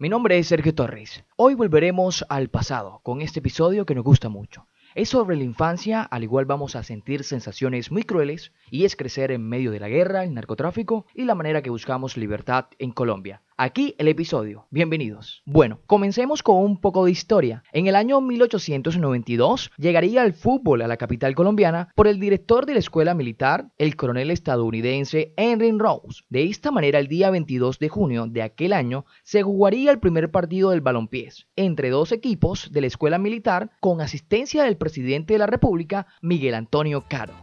Mi nombre es Sergio Torres. Hoy volveremos al pasado con este episodio que nos gusta mucho. Es sobre la infancia, al igual vamos a sentir sensaciones muy crueles y es crecer en medio de la guerra, el narcotráfico y la manera que buscamos libertad en Colombia. Aquí el episodio. Bienvenidos. Bueno, comencemos con un poco de historia. En el año 1892 llegaría el fútbol a la capital colombiana por el director de la escuela militar, el coronel estadounidense Henry Rose. De esta manera, el día 22 de junio de aquel año se jugaría el primer partido del balompiés entre dos equipos de la escuela militar con asistencia del presidente de la República, Miguel Antonio Caro.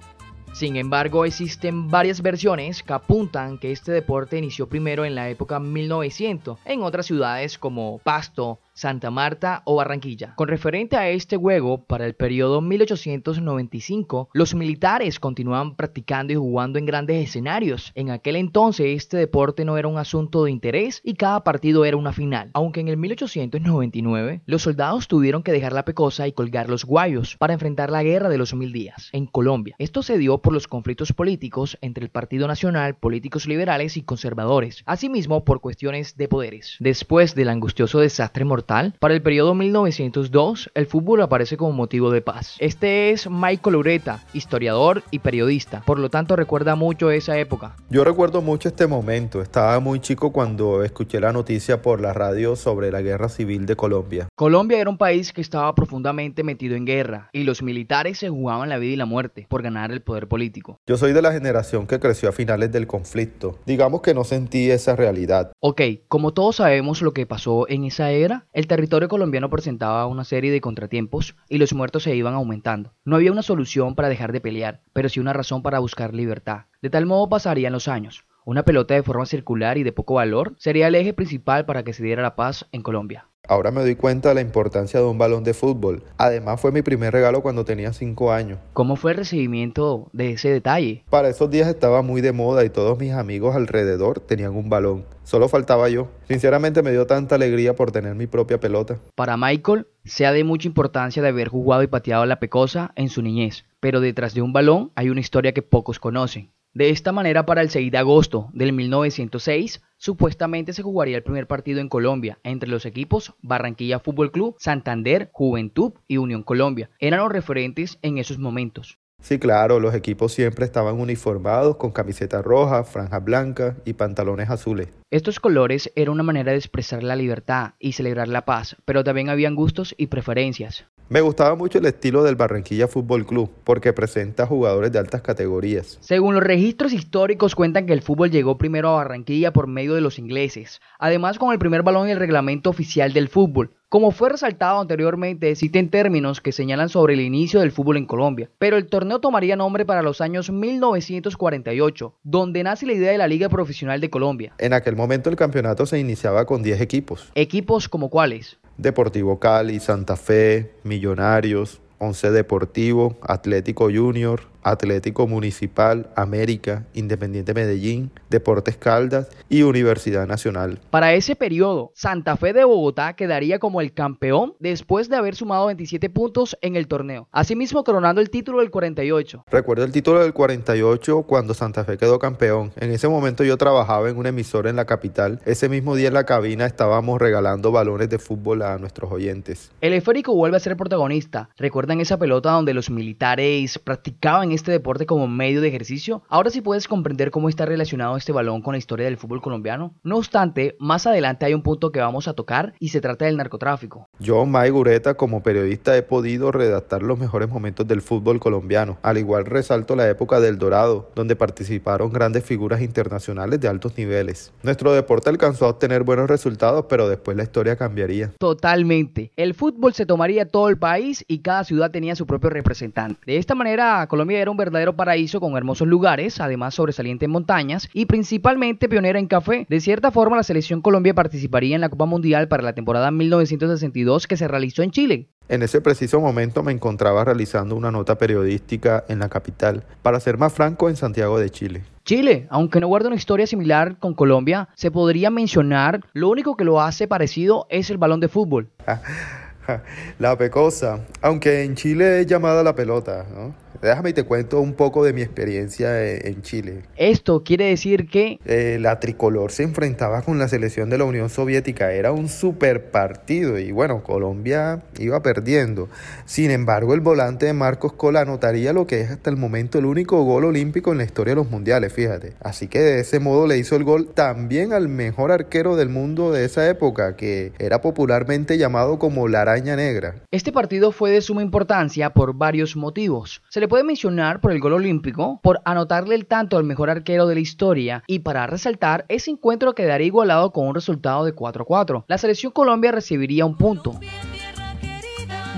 Sin embargo, existen varias versiones que apuntan que este deporte inició primero en la época 1900 en otras ciudades como Pasto, Santa Marta o Barranquilla. Con referente a este juego, para el periodo 1895, los militares continuaban practicando y jugando en grandes escenarios. En aquel entonces este deporte no era un asunto de interés y cada partido era una final. Aunque en el 1899 los soldados tuvieron que dejar la pecosa y colgar los guayos para enfrentar la guerra de los mil días en Colombia. Esto se dio por los conflictos políticos entre el Partido Nacional, políticos liberales y conservadores, asimismo por cuestiones de poderes. Después del angustioso desastre mortal para el periodo 1902, el fútbol aparece como motivo de paz. Este es Michael Ureta, historiador y periodista, por lo tanto recuerda mucho esa época. Yo recuerdo mucho este momento, estaba muy chico cuando escuché la noticia por la radio sobre la guerra civil de Colombia. Colombia era un país que estaba profundamente metido en guerra y los militares se jugaban la vida y la muerte por ganar el poder político. Yo soy de la generación que creció a finales del conflicto. Digamos que no sentí esa realidad. Ok, como todos sabemos lo que pasó en esa era, el territorio colombiano presentaba una serie de contratiempos y los muertos se iban aumentando. No había una solución para dejar de pelear, pero sí una razón para buscar libertad. De tal modo pasarían los años. Una pelota de forma circular y de poco valor sería el eje principal para que se diera la paz en Colombia. Ahora me doy cuenta de la importancia de un balón de fútbol. Además fue mi primer regalo cuando tenía 5 años. ¿Cómo fue el recibimiento de ese detalle? Para esos días estaba muy de moda y todos mis amigos alrededor tenían un balón. Solo faltaba yo. Sinceramente me dio tanta alegría por tener mi propia pelota. Para Michael, sea de mucha importancia de haber jugado y pateado la pecosa en su niñez, pero detrás de un balón hay una historia que pocos conocen. De esta manera, para el 6 de agosto del 1906, supuestamente se jugaría el primer partido en Colombia entre los equipos Barranquilla Fútbol Club, Santander, Juventud y Unión Colombia. Eran los referentes en esos momentos. Sí, claro, los equipos siempre estaban uniformados con camiseta roja, franjas blancas y pantalones azules. Estos colores eran una manera de expresar la libertad y celebrar la paz, pero también habían gustos y preferencias. Me gustaba mucho el estilo del Barranquilla Fútbol Club porque presenta jugadores de altas categorías. Según los registros históricos cuentan que el fútbol llegó primero a Barranquilla por medio de los ingleses, además con el primer balón y el reglamento oficial del fútbol. Como fue resaltado anteriormente, existen términos que señalan sobre el inicio del fútbol en Colombia, pero el torneo tomaría nombre para los años 1948, donde nace la idea de la Liga Profesional de Colombia. En aquel momento el campeonato se iniciaba con 10 equipos. ¿Equipos como cuáles? Deportivo Cali, Santa Fe, Millonarios, Once Deportivo, Atlético Junior, Atlético Municipal, América, Independiente Medellín, Deportes Caldas y Universidad Nacional. Para ese periodo, Santa Fe de Bogotá quedaría como el campeón después de haber sumado 27 puntos en el torneo, asimismo coronando el título del 48. Recuerdo el título del 48 cuando Santa Fe quedó campeón. En ese momento yo trabajaba en un emisor en la capital. Ese mismo día en la cabina estábamos regalando balones de fútbol a nuestros oyentes. El esférico vuelve a ser protagonista. ¿Recuerdan esa pelota donde los militares practicaban este deporte como medio de ejercicio, ahora sí puedes comprender cómo está relacionado este balón con la historia del fútbol colombiano. No obstante, más adelante hay un punto que vamos a tocar y se trata del narcotráfico. Yo, May Gureta, como periodista he podido redactar los mejores momentos del fútbol colombiano. Al igual resalto la época del Dorado, donde participaron grandes figuras internacionales de altos niveles. Nuestro deporte alcanzó a obtener buenos resultados, pero después la historia cambiaría. Totalmente. El fútbol se tomaría todo el país y cada ciudad tenía su propio representante. De esta manera, Colombia era un verdadero paraíso con hermosos lugares, además sobresalientes montañas y principalmente pionera en café. De cierta forma, la selección Colombia participaría en la Copa Mundial para la temporada 1962 que se realizó en Chile. En ese preciso momento me encontraba realizando una nota periodística en la capital, para ser más franco, en Santiago de Chile. Chile, aunque no guarda una historia similar con Colombia, se podría mencionar, lo único que lo hace parecido es el balón de fútbol. la pecosa, aunque en Chile es llamada la pelota, ¿no? Déjame y te cuento un poco de mi experiencia e, en Chile. Esto quiere decir que... Eh, la tricolor se enfrentaba con la selección de la Unión Soviética, era un super partido y bueno, Colombia iba perdiendo. Sin embargo, el volante de Marcos Cola anotaría lo que es hasta el momento el único gol olímpico en la historia de los mundiales, fíjate. Así que de ese modo le hizo el gol también al mejor arquero del mundo de esa época, que era popularmente llamado como la araña negra. Este partido fue de suma importancia por varios motivos. Se le puede mencionar por el gol olímpico, por anotarle el tanto al mejor arquero de la historia y para resaltar ese encuentro quedaría igualado con un resultado de 4-4. La selección Colombia recibiría un punto.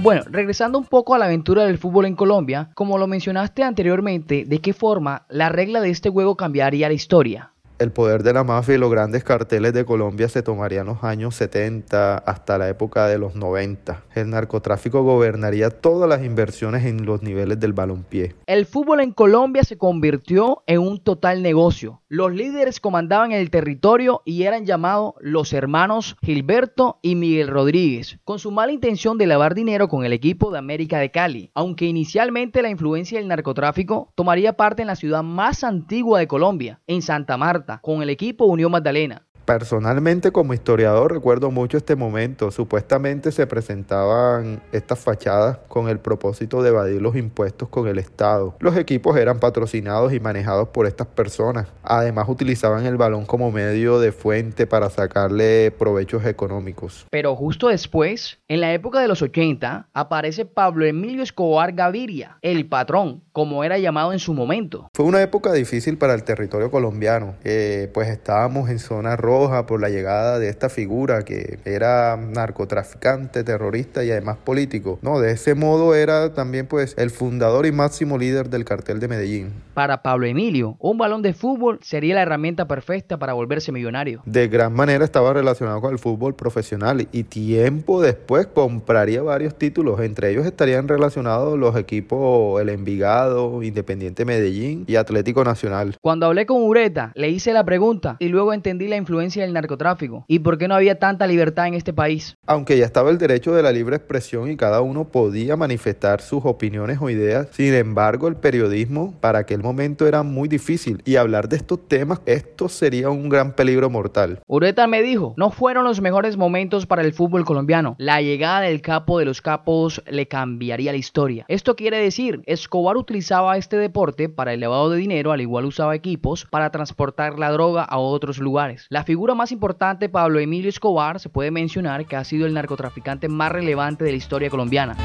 Bueno, regresando un poco a la aventura del fútbol en Colombia, como lo mencionaste anteriormente, ¿de qué forma la regla de este juego cambiaría la historia? El poder de la mafia y los grandes carteles de Colombia se tomarían los años 70 hasta la época de los 90. El narcotráfico gobernaría todas las inversiones en los niveles del balompié. El fútbol en Colombia se convirtió en un total negocio. Los líderes comandaban el territorio y eran llamados los hermanos Gilberto y Miguel Rodríguez, con su mala intención de lavar dinero con el equipo de América de Cali. Aunque inicialmente la influencia del narcotráfico tomaría parte en la ciudad más antigua de Colombia, en Santa Marta con el equipo Unión Magdalena. Personalmente como historiador recuerdo mucho este momento. Supuestamente se presentaban estas fachadas con el propósito de evadir los impuestos con el Estado. Los equipos eran patrocinados y manejados por estas personas. Además utilizaban el balón como medio de fuente para sacarle provechos económicos. Pero justo después, en la época de los 80, aparece Pablo Emilio Escobar Gaviria, el patrón, como era llamado en su momento. Fue una época difícil para el territorio colombiano, eh, pues estábamos en zona roja por la llegada de esta figura que era narcotraficante, terrorista y además político. No, de ese modo era también pues el fundador y máximo líder del cartel de Medellín. Para Pablo Emilio, un balón de fútbol sería la herramienta perfecta para volverse millonario. De gran manera estaba relacionado con el fútbol profesional y tiempo después compraría varios títulos, entre ellos estarían relacionados los equipos El Envigado, Independiente Medellín y Atlético Nacional. Cuando hablé con Ureta, le hice la pregunta y luego entendí la influencia del narcotráfico y por qué no había tanta libertad en este país. Aunque ya estaba el derecho de la libre expresión y cada uno podía manifestar sus opiniones o ideas, sin embargo el periodismo para aquel momento era muy difícil y hablar de estos temas, esto sería un gran peligro mortal. Ureta me dijo, no fueron los mejores momentos para el fútbol colombiano. La llegada del capo de los capos le cambiaría la historia. Esto quiere decir, Escobar utilizaba este deporte para el lavado de dinero, al igual usaba equipos para transportar la droga a otros lugares. La figura más importante, Pablo Emilio Escobar, se puede mencionar que ha sido el narcotraficante más relevante de la historia colombiana.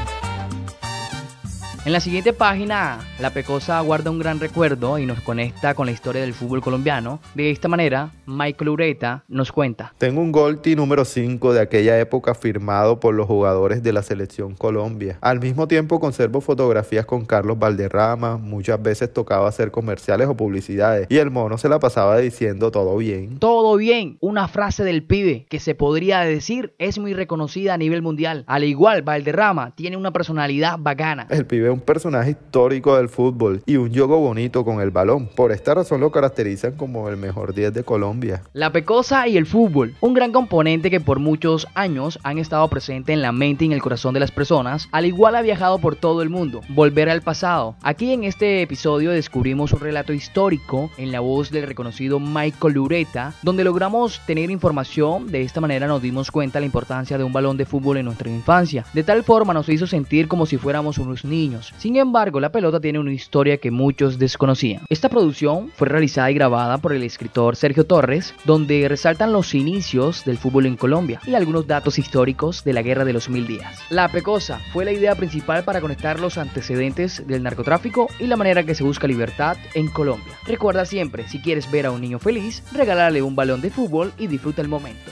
En la siguiente página, la Pecosa guarda un gran recuerdo y nos conecta con la historia del fútbol colombiano. De esta manera, Michael Ureta nos cuenta. Tengo un Golti número 5 de aquella época firmado por los jugadores de la selección Colombia. Al mismo tiempo conservo fotografías con Carlos Valderrama, muchas veces tocaba hacer comerciales o publicidades y el mono se la pasaba diciendo todo bien. Todo bien, una frase del pibe que se podría decir es muy reconocida a nivel mundial. Al igual, Valderrama tiene una personalidad bacana. El pibe un personaje histórico del fútbol y un juego bonito con el balón. Por esta razón lo caracterizan como el mejor 10 de Colombia. La pecosa y el fútbol, un gran componente que por muchos años han estado presente en la mente y en el corazón de las personas, al igual ha viajado por todo el mundo. Volver al pasado. Aquí en este episodio descubrimos un relato histórico en la voz del reconocido Michael Lureta, donde logramos tener información. De esta manera nos dimos cuenta la importancia de un balón de fútbol en nuestra infancia. De tal forma nos hizo sentir como si fuéramos unos niños sin embargo, la pelota tiene una historia que muchos desconocían. Esta producción fue realizada y grabada por el escritor Sergio Torres, donde resaltan los inicios del fútbol en Colombia y algunos datos históricos de la Guerra de los Mil Días. La Pecosa fue la idea principal para conectar los antecedentes del narcotráfico y la manera que se busca libertad en Colombia. Recuerda siempre, si quieres ver a un niño feliz, regálale un balón de fútbol y disfruta el momento.